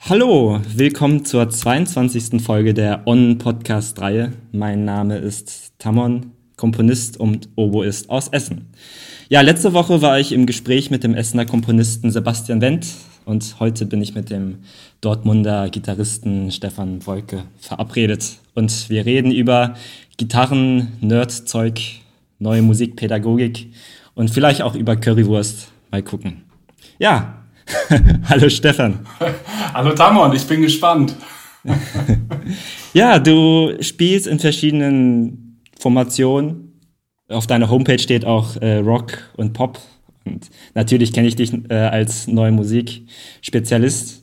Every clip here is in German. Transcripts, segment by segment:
Hallo, willkommen zur 22. Folge der On-Podcast-Reihe. Mein Name ist Tamon, Komponist und Oboist aus Essen. Ja, letzte Woche war ich im Gespräch mit dem Essener Komponisten Sebastian Wendt und heute bin ich mit dem Dortmunder Gitarristen Stefan Wolke verabredet. Und wir reden über Gitarren, Nerdzeug, neue Musikpädagogik und vielleicht auch über Currywurst. Mal gucken. Ja, hallo Stefan. hallo Tamon, ich bin gespannt. ja, du spielst in verschiedenen Formationen. Auf deiner Homepage steht auch äh, Rock und Pop. Und natürlich kenne ich dich äh, als neue Musikspezialist.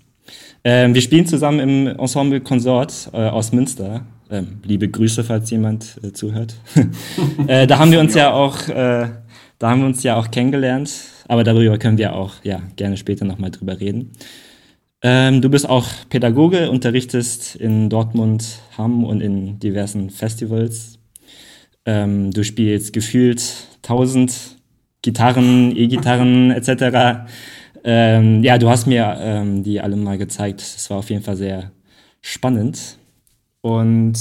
Ähm, wir spielen zusammen im Ensemble Consort äh, aus Münster. Ähm, liebe Grüße, falls jemand äh, zuhört. Äh, da haben wir uns ja auch, äh, da haben wir uns ja auch kennengelernt. Aber darüber können wir auch ja gerne später nochmal drüber reden. Ähm, du bist auch Pädagoge, unterrichtest in Dortmund, Hamm und in diversen Festivals. Ähm, du spielst gefühlt tausend Gitarren, E-Gitarren etc. Ähm, ja, du hast mir ähm, die alle mal gezeigt. Es war auf jeden Fall sehr spannend. Und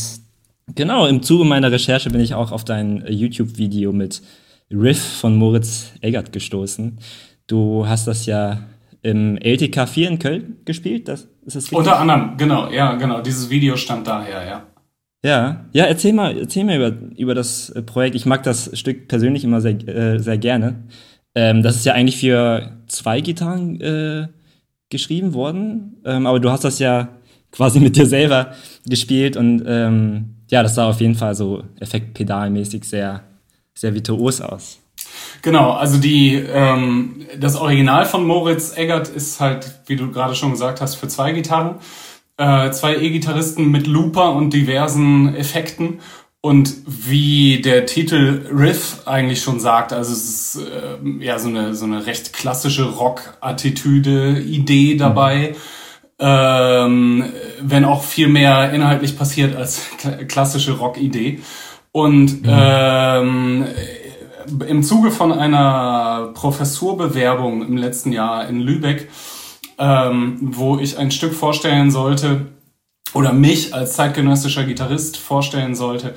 genau, im Zuge meiner Recherche bin ich auch auf dein YouTube-Video mit Riff von Moritz Eggert gestoßen. Du hast das ja im LTK 4 in Köln gespielt, das ist es Unter anderem, genau, ja, genau. Dieses Video stand daher, ja. Ja, ja, erzähl mal, erzähl mal über, über das äh, Projekt. Ich mag das Stück persönlich immer sehr, äh, sehr gerne. Ähm, das ist ja eigentlich für zwei Gitarren äh, geschrieben worden, ähm, aber du hast das ja quasi mit dir selber gespielt und ähm, ja, das sah auf jeden Fall so effektpedalmäßig sehr, sehr virtuos aus. Genau, also die ähm, das Original von Moritz Eggert ist halt, wie du gerade schon gesagt hast, für zwei Gitarren, äh, zwei E-Gitarristen mit Looper und diversen Effekten. Und wie der Titel Riff eigentlich schon sagt, also es ist äh, ja so eine so eine recht klassische Rock-Attitüde, Idee dabei. Mhm. Ähm, wenn auch viel mehr inhaltlich passiert als klassische Rock-Idee. Und mhm. ähm, im Zuge von einer Professurbewerbung im letzten Jahr in Lübeck, ähm, wo ich ein Stück vorstellen sollte oder mich als zeitgenössischer Gitarrist vorstellen sollte,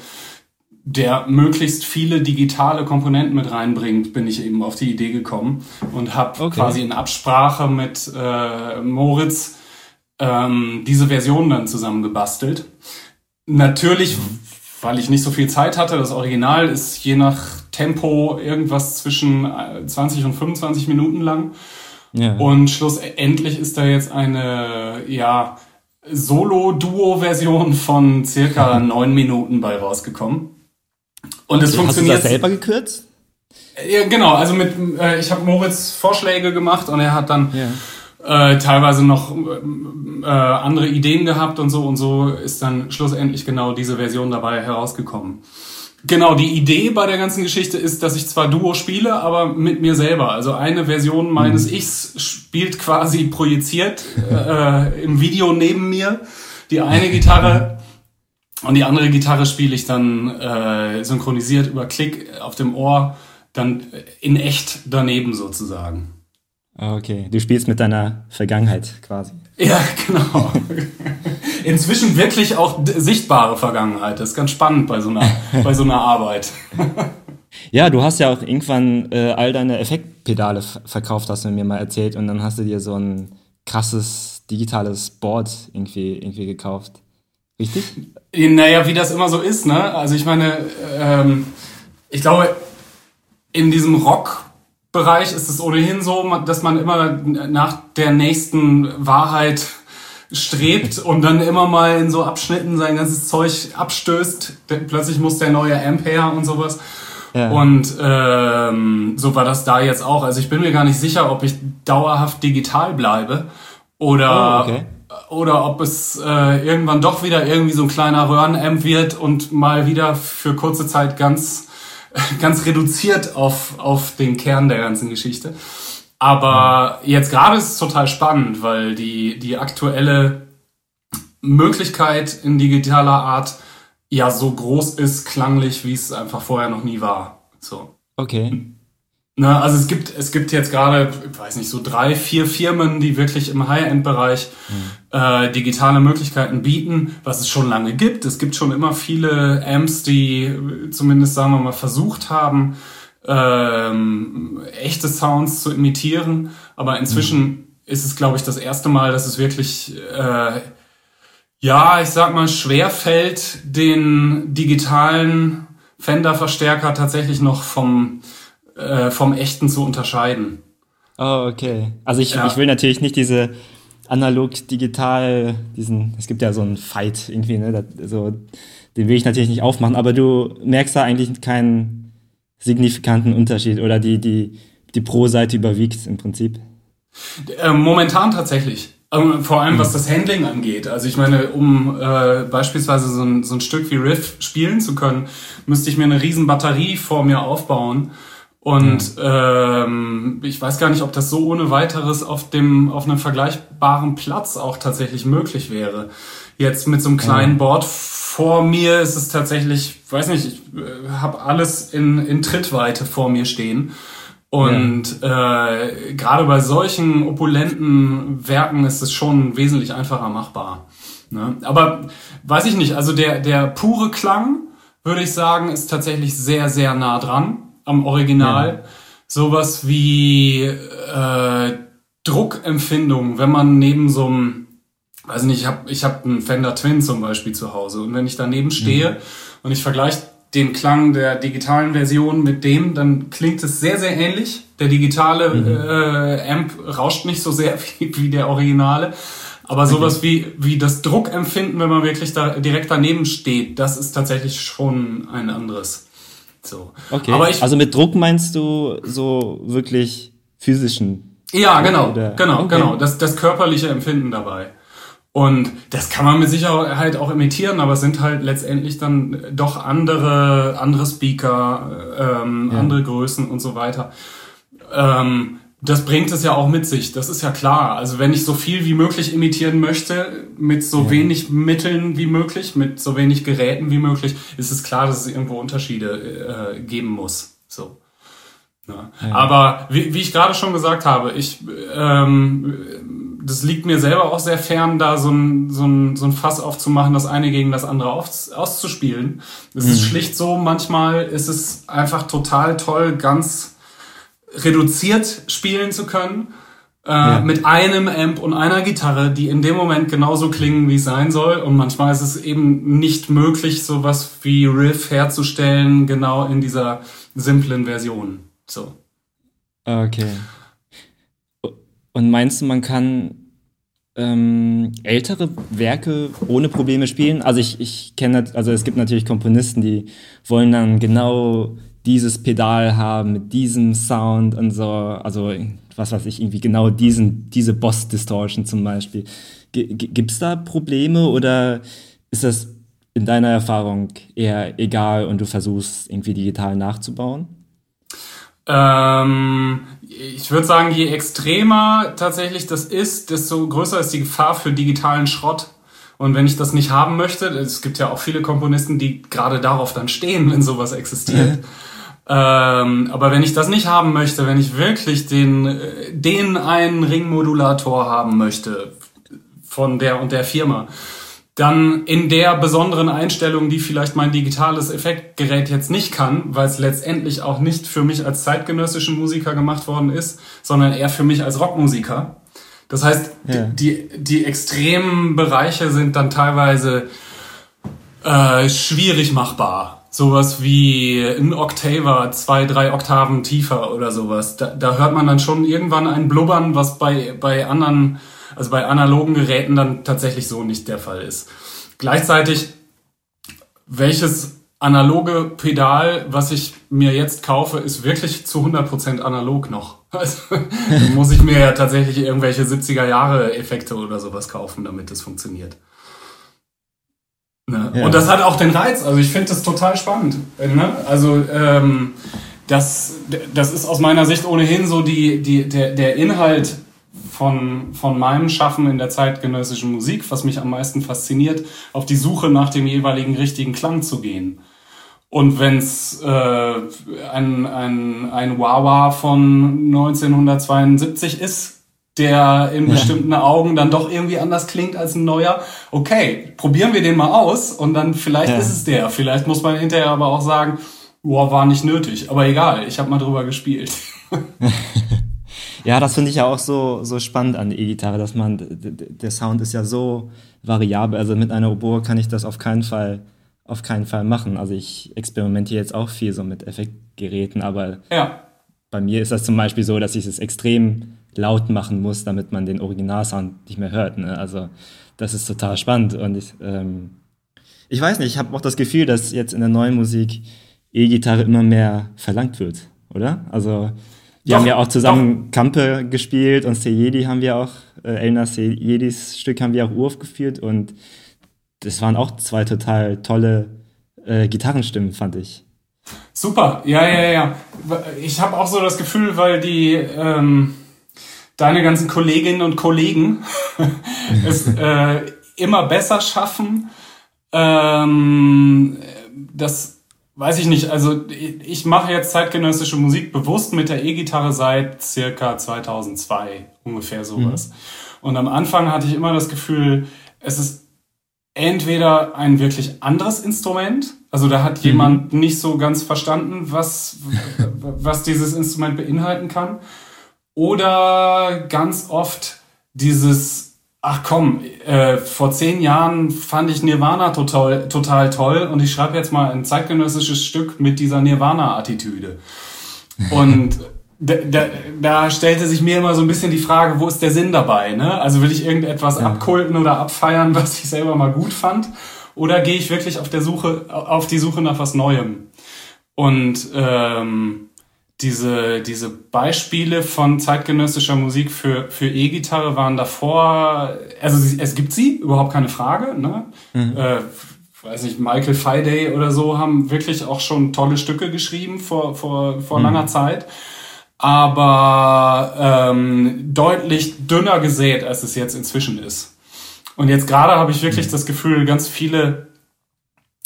der möglichst viele digitale Komponenten mit reinbringt, bin ich eben auf die Idee gekommen und habe okay. quasi in Absprache mit äh, Moritz ähm, diese Version dann zusammengebastelt. Natürlich, weil ich nicht so viel Zeit hatte, das Original ist je nach Tempo irgendwas zwischen 20 äh, und 25 Minuten lang. Ja. Und schlussendlich ist da jetzt eine, ja, Solo-Duo-Version von circa neun Minuten bei rausgekommen. Und es funktioniert. Hast du das selber gekürzt? Ja, genau. Also mit, äh, ich habe Moritz Vorschläge gemacht und er hat dann ja. äh, teilweise noch äh, andere Ideen gehabt und so und so ist dann schlussendlich genau diese Version dabei herausgekommen. Genau, die Idee bei der ganzen Geschichte ist, dass ich zwar Duo spiele, aber mit mir selber. Also eine Version meines mhm. Ichs spielt quasi projiziert äh, im Video neben mir die eine Gitarre und die andere Gitarre spiele ich dann äh, synchronisiert über Klick auf dem Ohr, dann in echt daneben sozusagen. Okay, du spielst mit deiner Vergangenheit quasi. Ja, genau. Inzwischen wirklich auch sichtbare Vergangenheit. Das ist ganz spannend bei so einer, bei so einer Arbeit. Ja, du hast ja auch irgendwann äh, all deine Effektpedale verkauft, hast du mir mal erzählt, und dann hast du dir so ein krasses digitales Board irgendwie, irgendwie gekauft. Richtig? Naja, wie das immer so ist, ne? Also ich meine, ähm, ich glaube, in diesem Rock-Bereich ist es ohnehin so, dass man immer nach der nächsten Wahrheit strebt und dann immer mal in so Abschnitten sein ganzes Zeug abstößt. Plötzlich muss der neue Amp her und sowas. Ja. Und ähm, so war das da jetzt auch. Also ich bin mir gar nicht sicher, ob ich dauerhaft digital bleibe oder, oh, okay. oder ob es äh, irgendwann doch wieder irgendwie so ein kleiner Röhrenamp wird und mal wieder für kurze Zeit ganz, ganz reduziert auf, auf den Kern der ganzen Geschichte. Aber jetzt gerade ist es total spannend, weil die, die aktuelle Möglichkeit in digitaler Art ja so groß ist, klanglich, wie es einfach vorher noch nie war. So. Okay. Na, also es gibt, es gibt jetzt gerade, ich weiß nicht, so drei, vier Firmen, die wirklich im High-End-Bereich mhm. äh, digitale Möglichkeiten bieten, was es schon lange gibt. Es gibt schon immer viele Amps, die zumindest, sagen wir mal, versucht haben, ähm, echte Sounds zu imitieren. Aber inzwischen mhm. ist es, glaube ich, das erste Mal, dass es wirklich, äh, ja, ich sag mal, schwer fällt, den digitalen Fender-Verstärker tatsächlich noch vom äh, vom echten zu unterscheiden. Oh, okay. Also ich, ja. ich will natürlich nicht diese analog-digital, diesen, es gibt ja so einen Fight irgendwie, ne? So, den will ich natürlich nicht aufmachen, aber du merkst da eigentlich keinen signifikanten Unterschied oder die, die, die Pro-Seite überwiegt im Prinzip. Ähm, momentan tatsächlich. Ähm, vor allem was mhm. das Handling angeht. Also ich meine, um äh, beispielsweise so ein, so ein Stück wie Riff spielen zu können, müsste ich mir eine riesen Batterie vor mir aufbauen und ähm, ich weiß gar nicht, ob das so ohne weiteres auf dem auf einem vergleichbaren Platz auch tatsächlich möglich wäre. Jetzt mit so einem kleinen Board vor mir ist es tatsächlich, weiß nicht, ich äh, habe alles in, in Trittweite vor mir stehen. Und ja. äh, gerade bei solchen opulenten Werken ist es schon wesentlich einfacher machbar. Ne? Aber weiß ich nicht, also der, der pure Klang, würde ich sagen, ist tatsächlich sehr, sehr nah dran am Original. Ja. Sowas wie äh, Druckempfindung, wenn man neben so einem, weiß nicht, ich habe ich hab einen Fender Twin zum Beispiel zu Hause und wenn ich daneben stehe mhm. und ich vergleiche den Klang der digitalen Version mit dem, dann klingt es sehr, sehr ähnlich. Der digitale mhm. äh, Amp rauscht nicht so sehr wie, wie der Originale. Aber sowas okay. wie, wie das Druckempfinden, wenn man wirklich da direkt daneben steht, das ist tatsächlich schon ein anderes. So. Okay. Aber ich, also mit Druck meinst du so wirklich physischen? Ja, genau, oder? genau, okay. genau. Das, das körperliche Empfinden dabei. Und das kann man mit Sicherheit auch imitieren, aber es sind halt letztendlich dann doch andere, andere Speaker, ähm, ja. andere Größen und so weiter. Ähm, das bringt es ja auch mit sich, das ist ja klar. Also wenn ich so viel wie möglich imitieren möchte, mit so ja. wenig Mitteln wie möglich, mit so wenig Geräten wie möglich, ist es klar, dass es irgendwo Unterschiede äh, geben muss. So. Ja. Ja. Aber wie, wie ich gerade schon gesagt habe, ich ähm, das liegt mir selber auch sehr fern, da so ein, so ein, so ein Fass aufzumachen, das eine gegen das andere auf, auszuspielen. Es mhm. ist schlicht so, manchmal ist es einfach total toll, ganz reduziert spielen zu können. Äh, ja. Mit einem Amp und einer Gitarre, die in dem Moment genauso klingen, wie es sein soll. Und manchmal ist es eben nicht möglich, sowas wie Riff herzustellen, genau in dieser simplen Version. So. Okay. Und meinst du, man kann ähm, ältere Werke ohne Probleme spielen? Also ich, ich kenne, also es gibt natürlich Komponisten, die wollen dann genau dieses Pedal haben mit diesem Sound und so, also was weiß ich, irgendwie genau diesen, diese Boss-Distortion zum Beispiel. Gibt es da Probleme oder ist das in deiner Erfahrung eher egal und du versuchst irgendwie digital nachzubauen? Ähm, ich würde sagen, je extremer tatsächlich das ist, desto größer ist die Gefahr für digitalen Schrott. Und wenn ich das nicht haben möchte, es gibt ja auch viele Komponisten, die gerade darauf dann stehen, wenn sowas existiert. Ähm, aber wenn ich das nicht haben möchte, wenn ich wirklich den, den einen Ringmodulator haben möchte von der und der Firma, dann in der besonderen Einstellung, die vielleicht mein digitales Effektgerät jetzt nicht kann, weil es letztendlich auch nicht für mich als zeitgenössischen Musiker gemacht worden ist, sondern eher für mich als Rockmusiker. Das heißt, ja. die, die extremen Bereiche sind dann teilweise äh, schwierig machbar sowas wie ein Octaver, zwei, drei Oktaven tiefer oder sowas. Da, da hört man dann schon irgendwann ein Blubbern, was bei, bei anderen, also bei analogen Geräten dann tatsächlich so nicht der Fall ist. Gleichzeitig, welches analoge Pedal, was ich mir jetzt kaufe, ist wirklich zu 100% analog noch. Also muss ich mir ja tatsächlich irgendwelche 70er Jahre Effekte oder sowas kaufen, damit es funktioniert. Ne? Ja. Und das hat auch den Reiz. Also ich finde das total spannend. Ne? Also ähm, das, das ist aus meiner Sicht ohnehin so die, die, der, der Inhalt von, von meinem Schaffen in der zeitgenössischen Musik, was mich am meisten fasziniert, auf die Suche nach dem jeweiligen richtigen Klang zu gehen. Und wenn's äh, ein, ein, ein Wawa von 1972 ist, der in ja. bestimmten Augen dann doch irgendwie anders klingt als ein neuer. Okay, probieren wir den mal aus und dann vielleicht ja. ist es der. Vielleicht muss man hinterher aber auch sagen, boah, war nicht nötig. Aber egal, ich habe mal drüber gespielt. ja, das finde ich ja auch so, so spannend an der E-Gitarre, dass man, der Sound ist ja so variabel. Also mit einer Oboe kann ich das auf keinen Fall, auf keinen Fall machen. Also ich experimentiere jetzt auch viel so mit Effektgeräten, aber ja. bei mir ist das zum Beispiel so, dass ich es extrem laut machen muss, damit man den Originalsound nicht mehr hört. Ne? Also das ist total spannend und ich, ähm, ich weiß nicht, ich habe auch das Gefühl, dass jetzt in der neuen Musik E-Gitarre immer mehr verlangt wird, oder? Also wir doch, haben ja auch zusammen doch. Kampe gespielt und Sejedi haben wir auch, äh, Elna Sejedis Stück haben wir auch uraufgeführt und das waren auch zwei total tolle äh, Gitarrenstimmen, fand ich. Super, ja, ja, ja. Ich habe auch so das Gefühl, weil die ähm, deine ganzen Kolleginnen und Kollegen es äh, immer besser schaffen. Ähm, das weiß ich nicht. Also ich mache jetzt zeitgenössische Musik bewusst mit der E-Gitarre seit circa 2002 ungefähr sowas. Mhm. Und am Anfang hatte ich immer das Gefühl, es ist entweder ein wirklich anderes Instrument, also da hat mhm. jemand nicht so ganz verstanden, was, was dieses Instrument beinhalten kann. Oder ganz oft dieses, ach komm, äh, vor zehn Jahren fand ich Nirvana total, total toll und ich schreibe jetzt mal ein zeitgenössisches Stück mit dieser Nirvana-Attitüde. Und da, da, da stellte sich mir immer so ein bisschen die Frage, wo ist der Sinn dabei? Ne? Also will ich irgendetwas ja. abkulten oder abfeiern, was ich selber mal gut fand? Oder gehe ich wirklich auf der Suche, auf die Suche nach was Neuem? Und ähm, diese, diese Beispiele von zeitgenössischer Musik für, für E-Gitarre waren davor, also es gibt sie, überhaupt keine Frage, ne? Mhm. Äh, weiß nicht, Michael Faraday oder so haben wirklich auch schon tolle Stücke geschrieben vor, vor, vor mhm. langer Zeit. Aber ähm, deutlich dünner gesät, als es jetzt inzwischen ist. Und jetzt gerade habe ich wirklich mhm. das Gefühl, ganz viele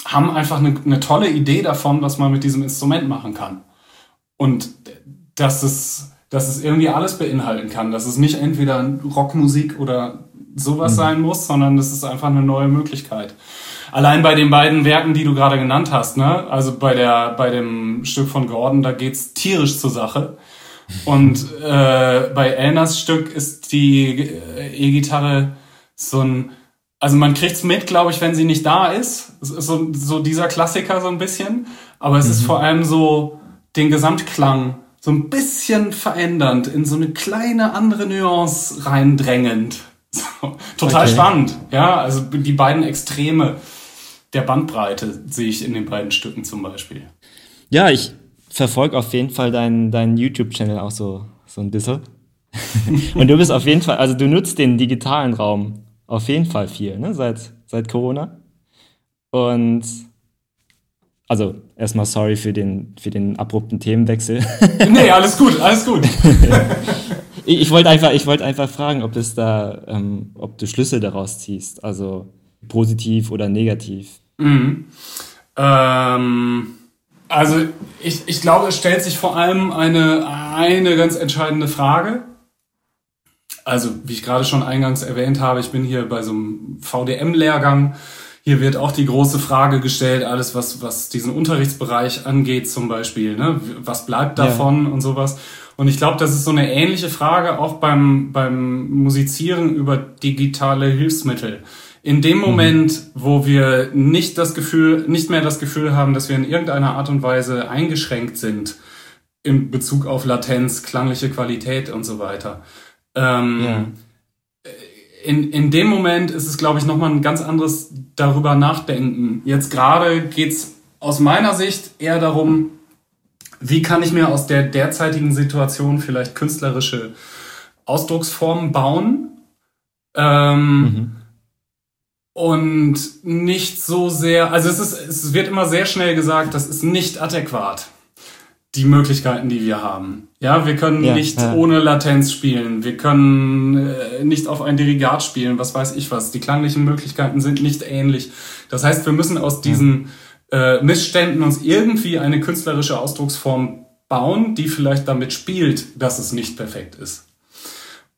haben einfach eine, eine tolle Idee davon, was man mit diesem Instrument machen kann. Und dass es, dass es irgendwie alles beinhalten kann, dass es nicht entweder Rockmusik oder sowas mhm. sein muss, sondern das ist einfach eine neue Möglichkeit. Allein bei den beiden Werken, die du gerade genannt hast, ne? Also bei der, bei dem Stück von Gordon, da geht's tierisch zur Sache. Und äh, bei Elnas Stück ist die äh, E-Gitarre so ein, also man kriegt's mit, glaube ich, wenn sie nicht da ist. Es ist so, so dieser Klassiker so ein bisschen. Aber es mhm. ist vor allem so, den Gesamtklang so ein bisschen verändernd, in so eine kleine andere Nuance reindrängend. So, total okay. spannend. Ja, also die beiden Extreme der Bandbreite sehe ich in den beiden Stücken zum Beispiel. Ja, ich verfolge auf jeden Fall deinen, deinen YouTube-Channel auch so, so ein bisschen. Und du bist auf jeden Fall, also du nutzt den digitalen Raum auf jeden Fall viel, ne, seit, seit Corona. Und also erstmal sorry für den, für den abrupten Themenwechsel. nee, alles gut, alles gut. ich, ich wollte einfach, wollt einfach fragen, ob es da, ähm, ob du Schlüsse daraus ziehst, also positiv oder negativ. Mhm. Ähm, also ich, ich glaube, es stellt sich vor allem eine, eine ganz entscheidende Frage. Also, wie ich gerade schon eingangs erwähnt habe, ich bin hier bei so einem VDM-Lehrgang hier wird auch die große Frage gestellt, alles was, was diesen Unterrichtsbereich angeht zum Beispiel, ne? was bleibt davon ja. und sowas. Und ich glaube, das ist so eine ähnliche Frage auch beim, beim Musizieren über digitale Hilfsmittel. In dem mhm. Moment, wo wir nicht das Gefühl, nicht mehr das Gefühl haben, dass wir in irgendeiner Art und Weise eingeschränkt sind in Bezug auf Latenz, klangliche Qualität und so weiter. Ähm, ja in, in dem Moment ist es, glaube ich, nochmal ein ganz anderes darüber nachdenken. Jetzt gerade geht's aus meiner Sicht eher darum, wie kann ich mir aus der derzeitigen Situation vielleicht künstlerische Ausdrucksformen bauen ähm, mhm. und nicht so sehr, also es ist, es wird immer sehr schnell gesagt, das ist nicht adäquat. Die Möglichkeiten, die wir haben. Ja, wir können Ja, nicht ja. ohne Latenz spielen. Wir können äh, nicht auf ein Dirigat spielen, was weiß ich was. Die klanglichen Möglichkeiten sind nicht ähnlich. Das heißt, wir müssen aus diesen äh, Missständen uns irgendwie eine künstlerische Ausdrucksform bauen, die vielleicht damit spielt, dass es nicht perfekt ist.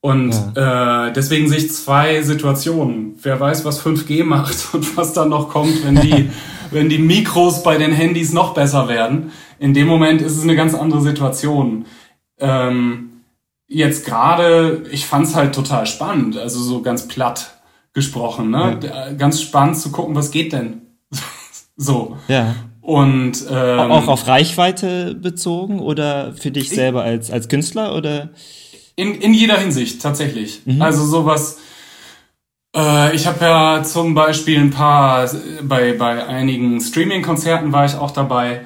Und äh, deswegen sehe ich zwei Situationen. Wer weiß, was 5G macht und was dann noch kommt, wenn die, wenn die Mikros bei den Handys noch besser werden. In dem Moment ist es eine ganz andere Situation. Ähm, jetzt gerade, ich fand's halt total spannend, also so ganz platt gesprochen, ne? Äh, Ganz spannend zu gucken, was geht denn? so. Ja. Und ähm, Auch auf Reichweite bezogen oder für dich selber als, als Künstler oder? In, in jeder Hinsicht, tatsächlich. Also sowas. Äh, ich habe ja zum Beispiel ein paar, bei, bei einigen Streaming-Konzerten war ich auch dabei.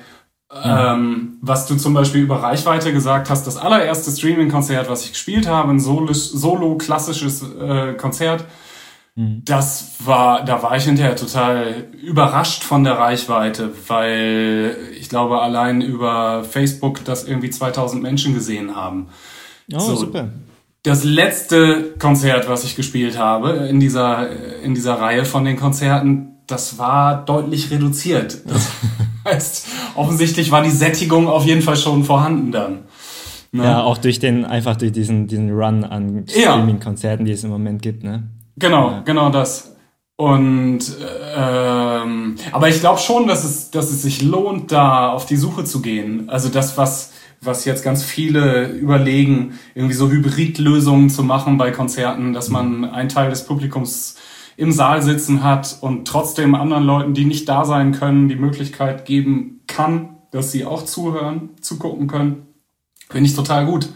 Ähm, was du zum Beispiel über Reichweite gesagt hast, das allererste Streaming-Konzert, was ich gespielt habe, ein Solo- solo-klassisches äh, Konzert, das war, da war ich hinterher total überrascht von der Reichweite, weil ich glaube, allein über Facebook das irgendwie 2000 Menschen gesehen haben. Oh, So. super. Das letzte Konzert, was ich gespielt habe in dieser, in dieser Reihe von den Konzerten, das war deutlich reduziert. Das heißt, offensichtlich war die Sättigung auf jeden Fall schon vorhanden dann. Ne? Ja, auch durch den, einfach durch diesen, diesen Run an Ja. Streaming-Konzerten, die es im Moment gibt, ne? Genau, genau das. Und ähm, aber ich glaube schon, dass es, dass es sich lohnt, da auf die Suche zu gehen. Also das, was was jetzt ganz viele überlegen, irgendwie so Hybridlösungen zu machen bei Konzerten, dass man einen Teil des Publikums im Saal sitzen hat und trotzdem anderen Leuten, die nicht da sein können, die Möglichkeit geben kann, dass sie auch zuhören, zugucken können. Finde ich total gut.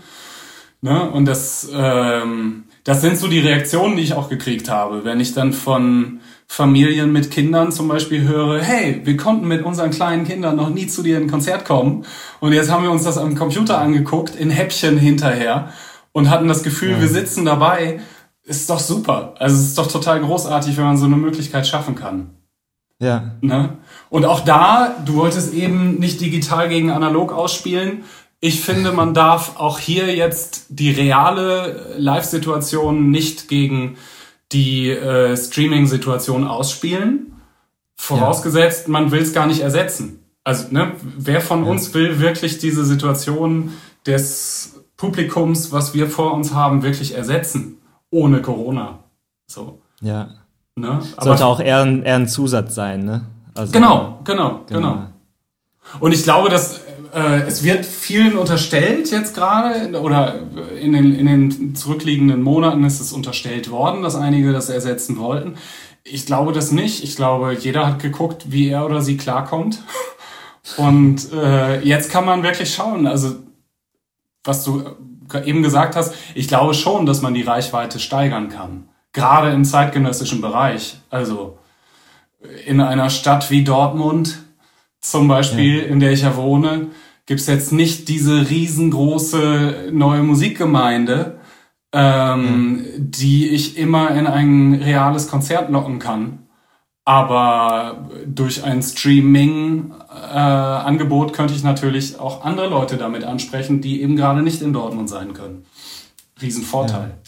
Ne? Und das, ähm, das sind so die Reaktionen, die ich auch gekriegt habe, wenn ich dann von Familien mit Kindern zum Beispiel höre, hey, wir konnten mit unseren kleinen Kindern noch nie zu dir in ein Konzert kommen und jetzt haben wir uns das am Computer angeguckt, in Häppchen hinterher und hatten das Gefühl, wir sitzen dabei. Ist doch super. Also es ist doch total großartig, wenn man so eine Möglichkeit schaffen kann. Ja. Ne? Und auch da, du wolltest eben nicht digital gegen analog ausspielen. Ich finde, man darf auch hier jetzt die reale Live-Situation nicht gegen die äh, Streaming-Situation ausspielen. Vorausgesetzt, man will es gar nicht ersetzen. Also, ne, wer von uns will wirklich diese Situation des Publikums, was wir vor uns haben, wirklich ersetzen? Ohne Corona. So. Ja. Ne? Sollte auch eher ein, eher ein Zusatz sein, ne? Also, Genau, genau, genau. Und ich glaube, dass äh, es wird vielen unterstellt jetzt gerade oder in den, in den zurückliegenden Monaten ist es unterstellt worden, dass einige das ersetzen wollten. Ich glaube das nicht. Ich glaube, jeder hat geguckt, wie er oder sie klarkommt. Und äh, jetzt kann man wirklich schauen. Also was du eben gesagt hast, ich glaube schon, dass man die Reichweite steigern kann. Gerade im zeitgenössischen Bereich. Also in einer Stadt wie Dortmund zum Beispiel, in der ich ja wohne, gibt's jetzt nicht diese riesengroße neue Musikgemeinde, ähm, die ich immer in ein reales Konzert locken kann. Aber durch ein Streaming-Angebot könnte ich natürlich auch andere Leute damit ansprechen, die eben gerade nicht in Dortmund sein können. Riesenvorteil.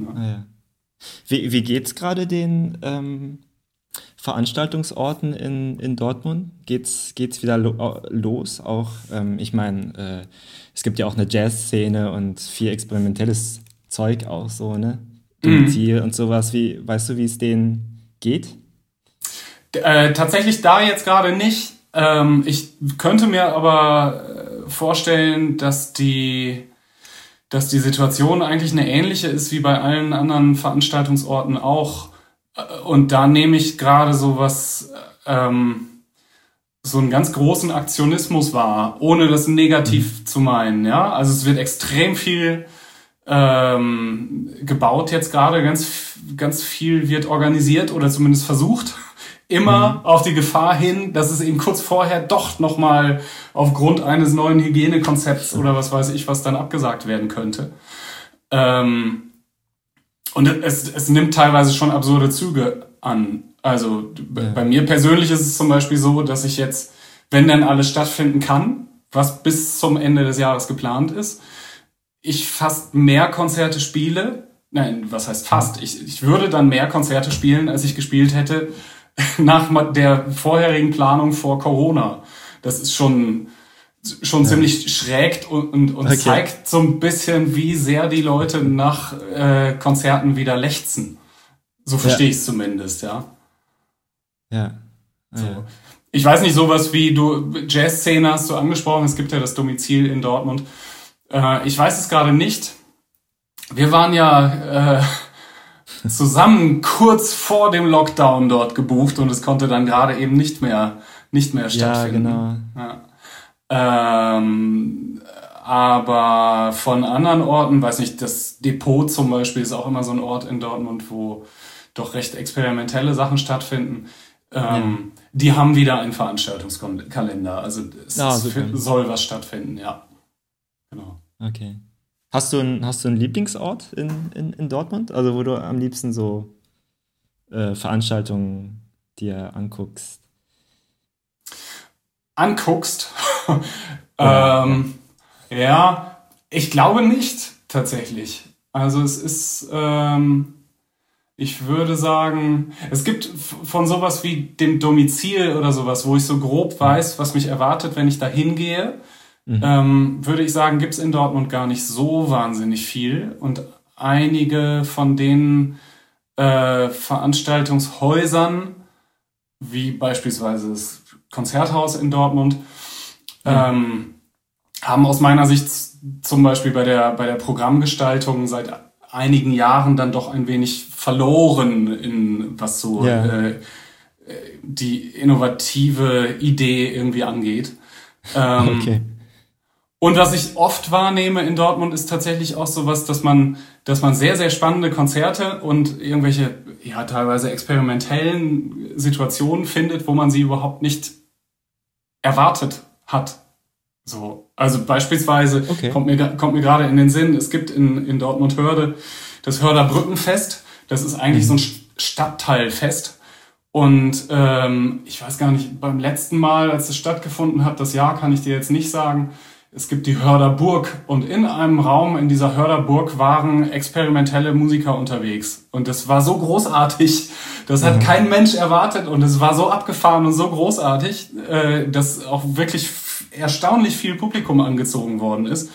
Ah, ja. Wie, wie geht's gerade den ähm, Veranstaltungsorten in, in Dortmund? Geht's, geht's wieder lo los? Auch, ähm, ich meine, äh, es gibt ja auch eine Jazz-Szene und viel experimentelles Zeug auch so, ne? Ziel und sowas. Wie, weißt du, wie es denen geht? Äh, tatsächlich da jetzt gerade nicht. Ähm, ich könnte mir aber äh, vorstellen, dass die, dass die Situation eigentlich eine ähnliche ist wie bei allen anderen Veranstaltungsorten auch. Äh, Und da nehme ich gerade so was, ähm, so einen ganz großen Aktionismus wahr, ohne das negativ zu meinen. Ja, also es wird extrem viel ähm, gebaut jetzt gerade, ganz, ganz viel wird organisiert oder zumindest versucht. Immer auf die Gefahr hin, dass es eben kurz vorher doch nochmal aufgrund eines neuen Hygienekonzepts oder was weiß ich was dann abgesagt werden könnte. Ähm, und es, es nimmt teilweise schon absurde Züge an. Also b- bei mir persönlich ist es zum Beispiel so, dass ich jetzt, wenn dann alles stattfinden kann, was bis zum Ende des Jahres geplant ist. Ich fast mehr Konzerte spiele. Nein, was heißt fast? Ich, ich würde dann mehr Konzerte spielen, als ich gespielt hätte nach der vorherigen Planung vor Corona. Das ist schon, schon ja. ziemlich schräg und, und, und okay. zeigt so ein bisschen, wie sehr die Leute nach äh, Konzerten wieder lechzen. So verstehe ja. ich es zumindest, ja. Ja. So. Ich weiß nicht, sowas wie du, Jazzszene hast du angesprochen, es gibt ja das Domizil in Dortmund. Äh, ich weiß es gerade nicht. Wir waren ja äh, zusammen kurz vor dem Lockdown dort gebucht und es konnte dann gerade eben nicht mehr, nicht mehr stattfinden. Ja, genau. Ja. Ähm, aber von anderen Orten, weiß nicht, das Depot zum Beispiel ist auch immer so ein Ort in Dortmund, wo doch recht experimentelle Sachen stattfinden. Ähm, ja. Die haben wieder einen Veranstaltungskalender. Also es ah, soll was stattfinden, ja. Genau. Okay. Hast du, ein, hast du einen Lieblingsort in, in, in Dortmund? Also wo du am liebsten so äh, Veranstaltungen dir anguckst? Anguckst? ja. ähm, ja, ich glaube nicht, tatsächlich. Also es ist, ähm, ich würde sagen, es gibt von sowas wie dem Domizil oder sowas, wo ich so grob weiß, was mich erwartet, wenn ich da hingehe, mhm. ähm, würde ich sagen, gibt's in Dortmund gar nicht so wahnsinnig viel. Und einige von den äh, Veranstaltungshäusern, wie beispielsweise das Konzerthaus in Dortmund, mhm. ähm, haben aus meiner Sicht zum Beispiel bei der, bei der Programmgestaltung seit einigen Jahren dann doch ein wenig verloren in was so ja. äh, die innovative Idee irgendwie angeht. Ähm, okay. Und was ich oft wahrnehme in Dortmund ist tatsächlich auch sowas, dass man, dass man sehr, sehr spannende Konzerte und irgendwelche, ja, teilweise experimentellen Situationen findet, wo man sie überhaupt nicht erwartet hat. So, also beispielsweise okay. kommt mir kommt mir gerade in den Sinn, es gibt in, in Dortmund Hörde das Hörder Brückenfest. Das ist eigentlich mhm. so ein. Stadtteilfest. Und ähm, ich weiß gar nicht, beim letzten Mal, als es stattgefunden hat, das Jahr kann ich dir jetzt nicht sagen. Es gibt die Hörderburg und in einem Raum in dieser Hörderburg waren experimentelle Musiker unterwegs. Und das war so großartig, das hat mhm. kein Mensch erwartet und es war so abgefahren und so großartig, äh, dass auch wirklich erstaunlich viel Publikum angezogen worden ist.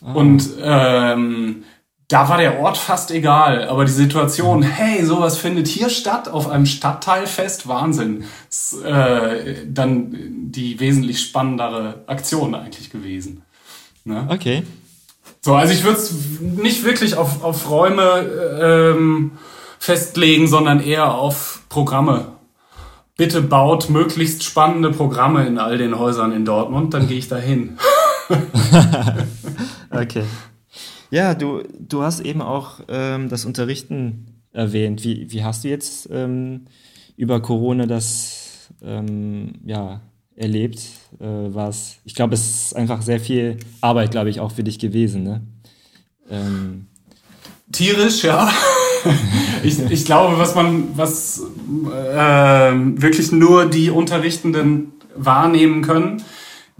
Mhm. Und ähm, da war der Ort fast egal, aber die Situation, hey, sowas findet hier statt auf einem Stadtteilfest, Wahnsinn. Ist, äh, dann die wesentlich spannendere Aktion eigentlich gewesen. Ne? Okay. So, also ich würde es nicht wirklich auf, auf Räume ähm, festlegen, sondern eher auf Programme bitte baut möglichst spannende Programme in all den Häusern in Dortmund, dann gehe ich dahin. okay. Ja, du, du hast eben auch ähm, das Unterrichten erwähnt. Wie, wie hast du jetzt ähm, über Corona das ähm, ja, erlebt? Äh, war's, ich glaube, es ist einfach sehr viel Arbeit, glaube ich, auch für dich gewesen. Ne? Ähm, Tierisch, ja. ich, ich glaube, was man, was äh, wirklich nur die Unterrichtenden wahrnehmen können,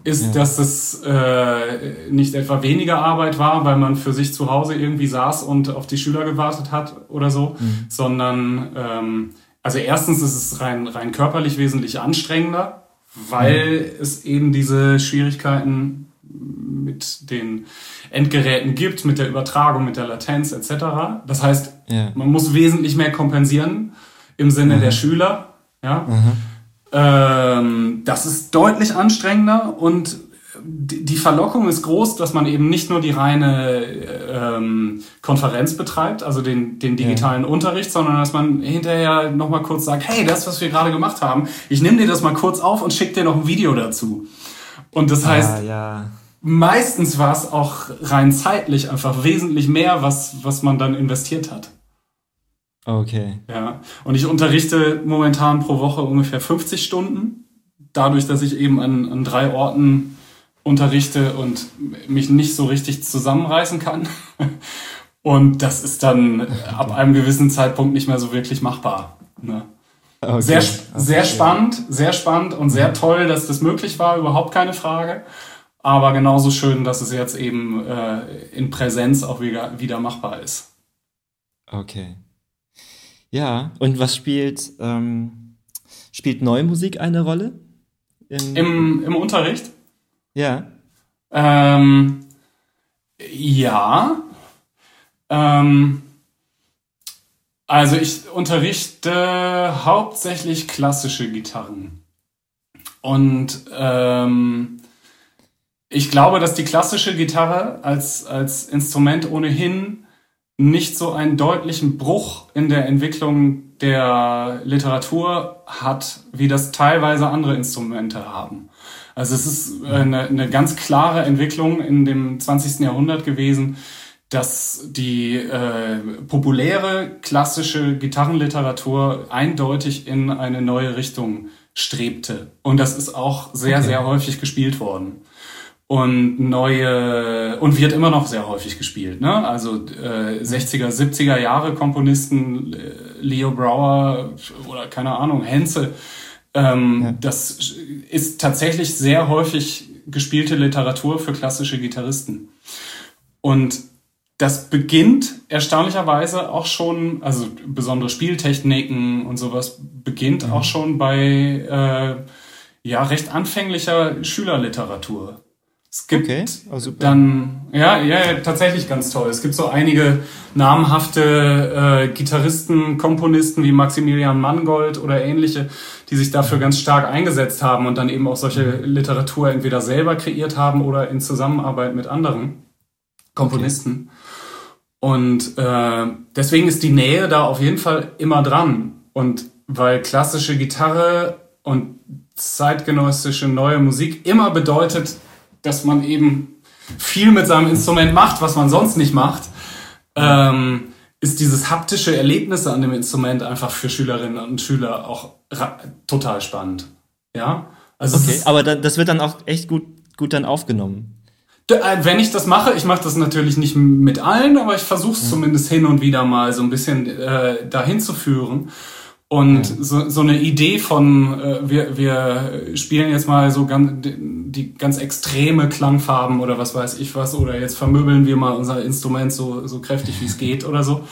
ist, ja. dass es äh, nicht etwa weniger Arbeit war, weil man für sich zu Hause irgendwie saß und auf die Schüler gewartet hat oder so, mhm. sondern ähm, also erstens ist es rein, rein körperlich wesentlich anstrengender, weil mhm. es eben diese Schwierigkeiten mit den Endgeräten gibt, mit der Übertragung, mit der Latenz etc. Das heißt, ja. man muss wesentlich mehr kompensieren im Sinne mhm. der Schüler. Ja? Ähm, das ist deutlich anstrengender und die Verlockung ist groß, dass man eben nicht nur die reine ähm, Konferenz betreibt, also den, den digitalen ja. Unterricht, sondern dass man hinterher nochmal kurz sagt, hey, das, was wir gerade gemacht haben, ich nehme dir das mal kurz auf und schicke dir noch ein Video dazu. Und das heißt, ah, ja meistens war es auch rein zeitlich einfach wesentlich mehr, was, was man dann investiert hat. Okay. Ja. Und ich unterrichte momentan pro Woche ungefähr 50 Stunden. Dadurch, dass ich eben an, an drei Orten unterrichte und mich nicht so richtig zusammenreißen kann. Und das ist dann ab einem gewissen Zeitpunkt nicht mehr so wirklich machbar. Ne? Okay. Sehr, sehr okay. spannend, sehr spannend und sehr toll, dass das möglich war, überhaupt keine Frage. aber genauso schön, dass es jetzt eben äh, in Präsenz auch wieder, wieder machbar ist. Okay. Ja, und was spielt, ähm, spielt neue Musik eine Rolle? Im, Im Unterricht? Ja. Ähm, ja. Ähm, also ich unterrichte hauptsächlich klassische Gitarren. Und ähm, ich glaube, dass die klassische Gitarre als, als Instrument ohnehin nicht so einen deutlichen Bruch in der Entwicklung der Literatur hat, wie das teilweise andere Instrumente haben. Also es ist eine, eine ganz klare Entwicklung in dem 20. Jahrhundert gewesen, dass die äh, populäre klassische Gitarrenliteratur eindeutig in eine neue Richtung strebte. Und das ist auch sehr, okay. sehr häufig gespielt worden und neue und wird immer noch sehr häufig gespielt. Ne? Also äh, 60er, 70er Jahre Komponisten, äh, Leo Brower oder keine Ahnung, Henze. Ähm, ja. Das ist tatsächlich sehr häufig gespielte Literatur für klassische Gitarristen. Und das beginnt erstaunlicherweise auch schon, also besondere Spieltechniken und sowas beginnt mhm. auch schon bei äh, ja recht anfänglicher Schülerliteratur. Es gibt okay. oh, dann, ja, ja, tatsächlich ganz toll. Es gibt so einige namhafte äh, Gitarristen, Komponisten wie Maximilian Mangold oder ähnliche, die sich dafür ganz stark eingesetzt haben und dann eben auch solche Literatur entweder selber kreiert haben oder in Zusammenarbeit mit anderen Komponisten. Okay. Und äh, deswegen ist die Nähe da auf jeden Fall immer dran. Und weil klassische Gitarre und zeitgenössische neue Musik immer bedeutet, dass man eben viel mit seinem Instrument macht, was man sonst nicht macht, ähm, ist dieses haptische Erlebnis an dem Instrument einfach für Schülerinnen und Schüler auch total spannend. Ja, also okay, aber dann, das wird dann auch echt gut, gut dann aufgenommen. Äh, wenn ich das mache, ich mache das natürlich nicht mit allen, aber ich versuche es mhm. zumindest hin und wieder mal so ein bisschen äh, dahin zu führen. Und mhm. so, so eine Idee von, äh, wir, wir spielen jetzt mal so ganz, die ganz extreme Klangfarben oder was weiß ich was, oder jetzt vermöbeln wir mal unser Instrument so, so kräftig wie es geht oder so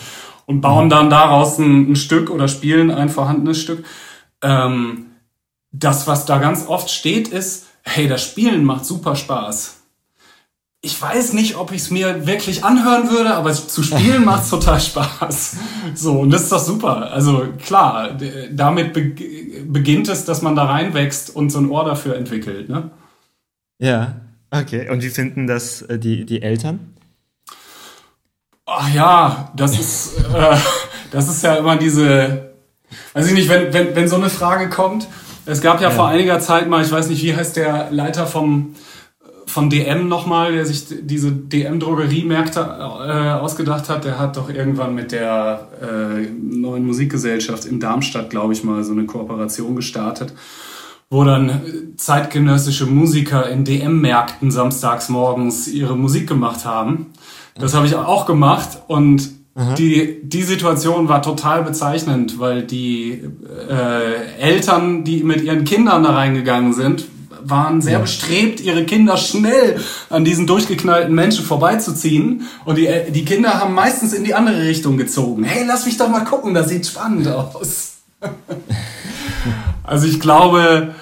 und bauen dann daraus ein, ein, Stück oder spielen ein vorhandenes Stück. Ähm, das, was da ganz oft steht, ist, hey, das Spielen macht super Spaß ich weiß nicht, ob ich es mir wirklich anhören würde, aber zu spielen macht total Spaß. So, und das ist doch super. Also klar, damit be beginnt es, dass man da reinwächst und so ein Ohr dafür entwickelt. Ne? Ja, okay. Und wie finden das äh, die, die Eltern? Ach ja, das ist, äh, das ist ja immer diese, weiß ich nicht, wenn, wenn, wenn so eine Frage kommt. Es gab ja, ja vor einiger Zeit mal, ich weiß nicht, wie heißt der Leiter vom von DM nochmal, der sich diese DM-Drogeriemärkte äh, ausgedacht hat, der hat doch irgendwann mit der äh, neuen Musikgesellschaft in Darmstadt, glaube ich mal, so eine Kooperation gestartet, wo dann zeitgenössische Musiker in DM-Märkten samstags morgens ihre Musik gemacht haben. Das habe ich auch gemacht und die, die Situation war total bezeichnend, weil die äh, Eltern, die mit ihren Kindern da reingegangen sind, waren sehr ja. bestrebt, ihre Kinder schnell an diesen durchgeknallten Menschen vorbeizuziehen. Und die, die Kinder haben meistens in die andere Richtung gezogen. Hey, lass mich doch mal gucken, das sieht spannend aus. also ich glaube,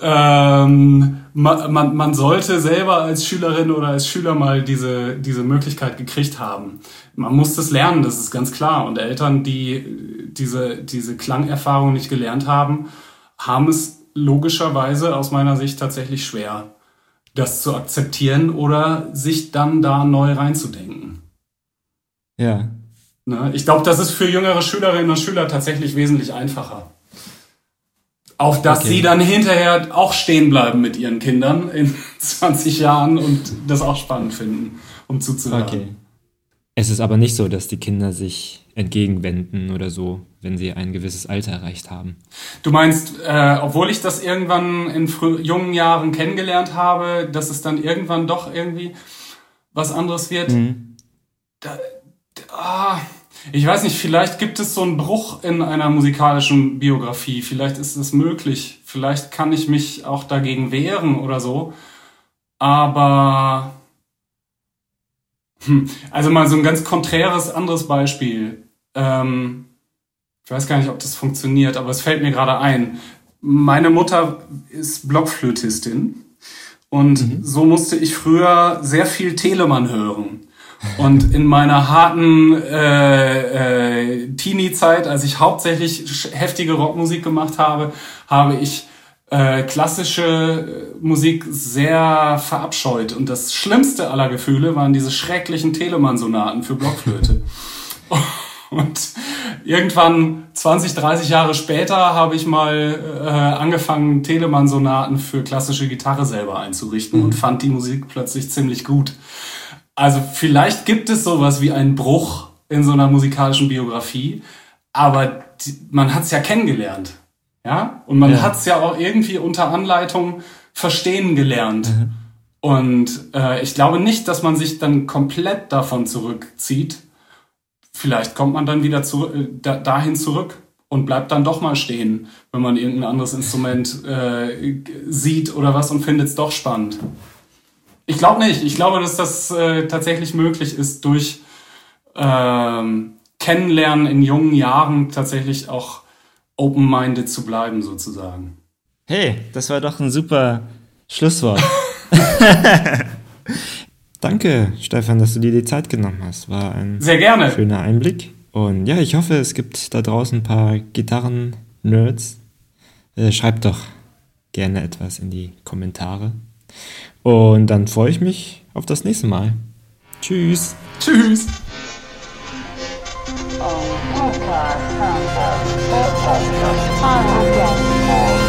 ähm, man, man, man sollte selber als Schülerin oder als Schüler mal diese, diese Möglichkeit gekriegt haben. Man muss das lernen, das ist ganz klar. Und Eltern, die diese, diese Klangerfahrung nicht gelernt haben, haben es logischerweise aus meiner Sicht tatsächlich schwer, das zu akzeptieren oder sich dann da neu reinzudenken. Ja. Ne? Ich glaube, das ist für jüngere Schülerinnen und Schüler tatsächlich wesentlich einfacher. Auch dass okay. sie dann hinterher auch stehen bleiben mit ihren Kindern in 20 Jahren und das auch spannend finden, um zuzuhören. Okay. Es ist aber nicht so, dass die Kinder sich entgegenwenden oder so, wenn sie ein gewisses Alter erreicht haben. Du meinst, äh, obwohl ich das irgendwann in jungen Jahren kennengelernt habe, dass es dann irgendwann doch irgendwie was anderes wird? Mhm. Da, ah, ich weiß nicht, vielleicht gibt es so einen Bruch in einer musikalischen Biografie, vielleicht ist es möglich, vielleicht kann ich mich auch dagegen wehren oder so. Aber hm, also mal so ein ganz konträres anderes Beispiel. Ähm, ich weiß gar nicht, ob das funktioniert, aber es fällt mir gerade ein. Meine Mutter ist Blockflötistin und mhm. so musste ich früher sehr viel Telemann hören. Und in meiner harten äh, äh, Teenie-Zeit, als ich hauptsächlich heftige Rockmusik gemacht habe, habe ich äh, klassische Musik sehr verabscheut. Und das schlimmste aller Gefühle waren diese schrecklichen Telemann-Sonaten für Blockflöte. Und irgendwann 20, 30 Jahre später habe ich mal äh, angefangen, Telemann-Sonaten für klassische Gitarre selber einzurichten mhm. und fand die Musik plötzlich ziemlich gut. Also vielleicht gibt es sowas wie einen Bruch in so einer musikalischen Biografie, aber die, man hat es ja kennengelernt. Ja? Und man ja. hat es ja auch irgendwie unter Anleitung verstehen gelernt. Mhm. Und äh, ich glaube nicht, dass man sich dann komplett davon zurückzieht. Vielleicht kommt man dann wieder zu, äh, da, dahin zurück und bleibt dann doch mal stehen, wenn man irgendein anderes Instrument äh, sieht oder was und findet es doch spannend. Ich glaube nicht. Ich glaube, dass das äh, tatsächlich möglich ist, durch ähm, Kennenlernen in jungen Jahren tatsächlich auch open-minded zu bleiben, sozusagen. Hey, das war doch ein super Schlusswort. Danke, Stefan, dass du dir die Zeit genommen hast. War ein Sehr gerne. schöner Einblick. Und ja, ich hoffe, es gibt da draußen ein paar Gitarren-Nerds. Äh, schreibt doch gerne etwas in die Kommentare. Und dann freue ich mich auf das nächste Mal. Tschüss. Tschüss. Oh, All